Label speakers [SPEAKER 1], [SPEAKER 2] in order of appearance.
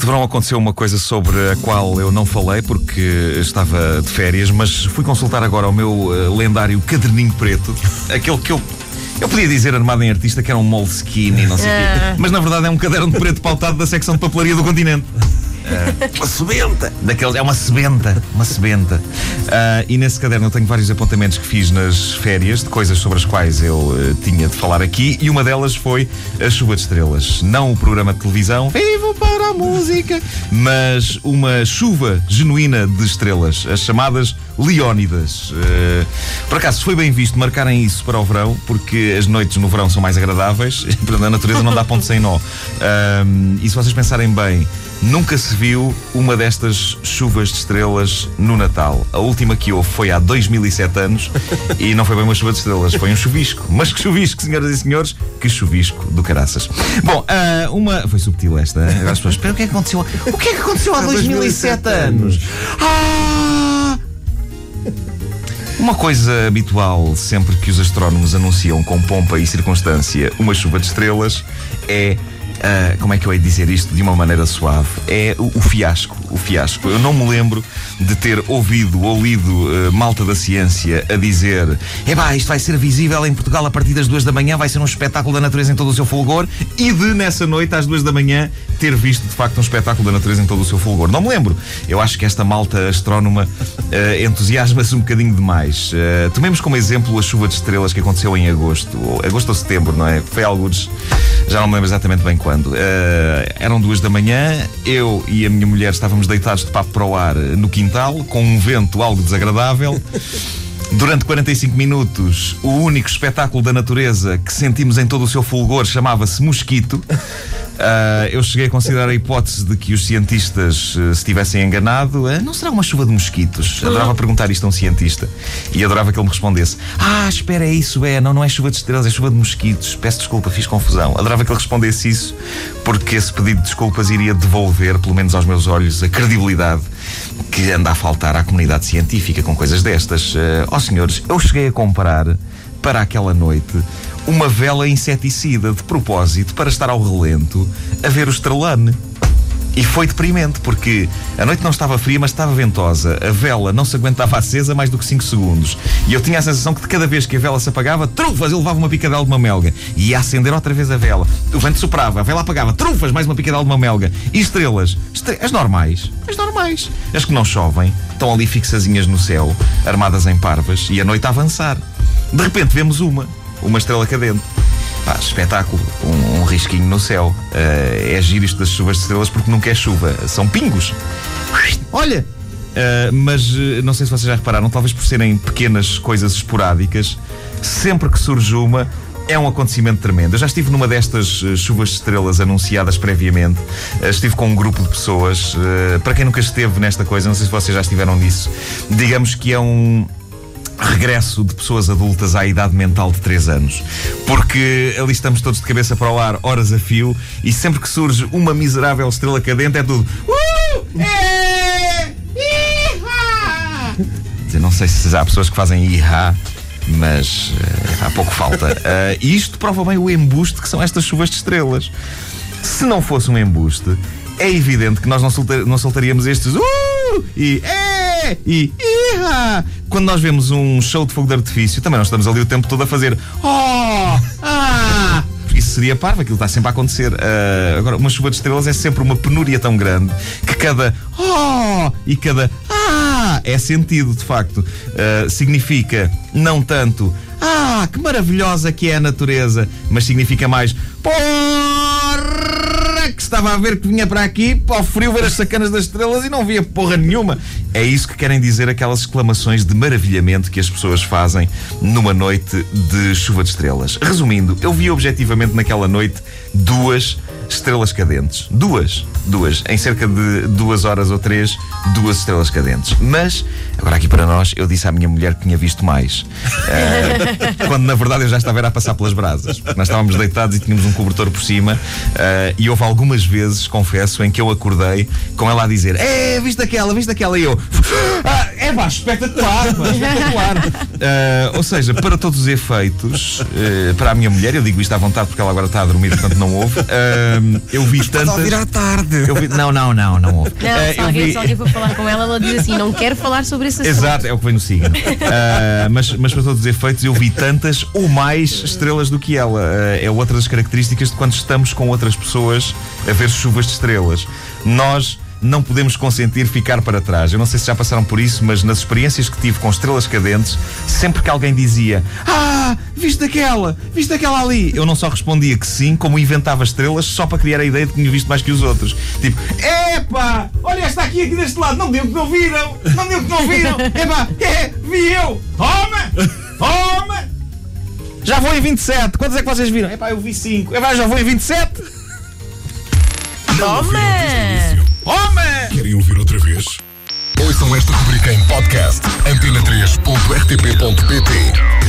[SPEAKER 1] Este verão aconteceu uma coisa sobre a qual eu não falei porque estava de férias, mas fui consultar agora o meu uh, lendário caderninho preto, aquele que eu. Eu podia dizer armado em artista que era um Moleskine e não sei o quê, mas na verdade é um caderno de preto pautado da secção de papelaria do continente. Uh, uma sebenta! Daqueles, é uma sebenta, uma sebenta. Uh, e nesse caderno eu tenho vários apontamentos que fiz nas férias de coisas sobre as quais eu uh, tinha de falar aqui, e uma delas foi a chuva de estrelas. Não o programa de televisão, vivo para a música, mas uma chuva genuína de estrelas, as chamadas Leónidas. Uh, por acaso, foi bem visto marcarem isso para o verão, porque as noites no verão são mais agradáveis, a natureza não dá ponto sem nó. e se vocês pensarem bem, Nunca se viu uma destas chuvas de estrelas no Natal. A última que houve foi há 2007 anos e não foi bem uma chuva de estrelas, foi um chuvisco. Mas que chuvisco, senhoras e senhores, que chuvisco do caraças. Bom, uh, uma. Foi subtil esta, hein? as pessoas. Espera, o que é que aconteceu? O que é que aconteceu há 2007 anos? Ah! Uma coisa habitual sempre que os astrónomos anunciam com pompa e circunstância uma chuva de estrelas é uh, como é que eu de dizer isto de uma maneira suave? É o, o, fiasco. O fiasco. Eu não me lembro de ter ouvido ou lido uh, malta da ciência a dizer: epá, isto vai ser visível em Portugal a partir das duas da manhã, vai ser um espetáculo da natureza em todo o seu fulgor, e de nessa noite, às duas da manhã, ter visto de facto um espetáculo da natureza em todo o seu fulgor. Não me lembro. Eu acho que esta malta astrónoma uh, entusiasma-se um bocadinho demais. Uh, tomemos como exemplo a chuva de estrelas que aconteceu em agosto, agosto ou setembro, não é? Foi alguns, já não me lembro exatamente bem quando. Uh, eram duas da manhã, eu e a minha mulher estávamos deitados de papo para o ar no quintal, com um vento algo desagradável. Durante 45 minutos, o único espetáculo da natureza que sentimos em todo o seu fulgor chamava-se Mosquito. Uh, eu cheguei a considerar a hipótese de que os cientistas uh, se tivessem enganado. Uh, não será uma chuva de mosquitos? Adorava perguntar isto a um cientista e adorava que ele me respondesse: Ah, espera, é isso, é. Não, não é chuva de estrelas, é chuva de mosquitos. Peço desculpa, fiz confusão. Adorava que ele respondesse isso, porque esse pedido de desculpas iria devolver, pelo menos aos meus olhos, a credibilidade que anda a faltar à comunidade científica com coisas destas. Ó oh, senhores, eu cheguei a comprar para aquela noite uma vela inseticida de propósito para estar ao relento a ver o estrelane. E foi deprimente, porque a noite não estava fria, mas estava ventosa. A vela não se aguentava acesa mais do que 5 segundos. E eu tinha a sensação que de cada vez que a vela se apagava, trufas, eu levava uma picadela de uma melga. E ia acender outra vez a vela. O vento soprava, a vela apagava, trufas, mais uma picadela de uma melga. E estrelas, estre... as normais, as normais. As que não chovem, estão ali fixazinhas no céu, armadas em parvas, e a noite a avançar. De repente vemos uma uma estrela cadente. Pá, espetáculo, um, um, risquinho no céu. Uh, é giro isto das chuvas de estrelas porque nunca é chuva, são pingos. Olha! Uh, mas uh, não sei se vocês já repararam, talvez por serem pequenas coisas esporádicas, sempre que surge uma, é um acontecimento tremendo. Eu já estive numa destas chuvas de estrelas anunciadas previamente. Uh, estive com um grupo de pessoas. Uh, para quem nunca esteve nesta coisa, não sei se vocês já estiveram nisso, digamos que é um regresso de pessoas adultas à idade mental de 3 anos. Porque ali estamos todos de cabeça para o ar, horas a fio, e sempre que surge uma miserável estrela cadente é tudo. Uh! É! Eu não sei se há pessoas que fazem ihá, mas uh, há pouco falta. Uh, e isto prova bem o embuste que são estas chuvas de estrelas. Se não fosse um embuste, é evidente que nós não, soltar, não soltaríamos estes uh! e é e Quando nós vemos um show de fogo de artifício, também nós estamos ali o tempo todo a fazer Oh! Ah! Isso seria parvo, aquilo está sempre a acontecer. Uh, agora, uma chuva de estrelas é sempre uma penúria tão grande que cada Oh! e cada Ah! é sentido, de facto. Uh, significa não tanto Ah, que maravilhosa que é a natureza, mas significa mais Porra! que estava a ver que vinha para aqui, para o frio, ver as sacanas das estrelas e não via porra nenhuma. É isso que querem dizer aquelas exclamações de maravilhamento que as pessoas fazem numa noite de chuva de estrelas. Resumindo, eu vi objetivamente naquela noite duas estrelas cadentes. Duas. Duas. Em cerca de duas horas ou três, duas estrelas cadentes. Mas, agora aqui para nós, eu disse à minha mulher que tinha visto mais. Uh, quando na verdade eu já estava a passar pelas brasas. Nós estávamos deitados e tínhamos um cobertor por cima. Uh, e houve algumas vezes, confesso, em que eu acordei com ela a dizer: É, viste aquela, viste aquela. E eu: ah, É pá, espetacular, pá, espetacular. Uh, ou seja, para todos os efeitos, uh, para a minha mulher, eu digo isto à vontade porque ela agora está a dormir, portanto não ouve. Uh, eu vi tantas.
[SPEAKER 2] ouvir à tarde.
[SPEAKER 1] Eu vi... Não, não, não, não ouve.
[SPEAKER 3] Não,
[SPEAKER 1] Uh,
[SPEAKER 3] se,
[SPEAKER 1] eu
[SPEAKER 3] alguém,
[SPEAKER 1] vi-
[SPEAKER 3] se alguém for falar com ela, ela diz assim: não quero falar sobre esse assunto.
[SPEAKER 1] Exato, é o que vem no signo. Mas, mas para todos os efeitos, eu vi tantas ou mais estrelas do que ela. É outra das características de quando estamos com outras pessoas a ver chuvas de estrelas. Nós não podemos consentir ficar para trás. Eu não sei se já passaram por isso, mas nas experiências que tive com estrelas cadentes, sempre que alguém dizia Ah, viste aquela, viste aquela ali, eu não só respondia que sim, como inventava estrelas só para criar a ideia de que tinha visto mais que os outros. Tipo, epá, olha esta aqui, aqui deste lado, não deu que não viram, não deu que não viram, epá, é, vi eu, toma, toma. Já vou em 27, quantos é que vocês viram? Epá, eu vi 5, epá, já vou em 27,
[SPEAKER 3] Toma!
[SPEAKER 1] Toma.
[SPEAKER 2] Querem ouvir outra vez? Ouçam esta rubrica em podcast antena3.rtp.pt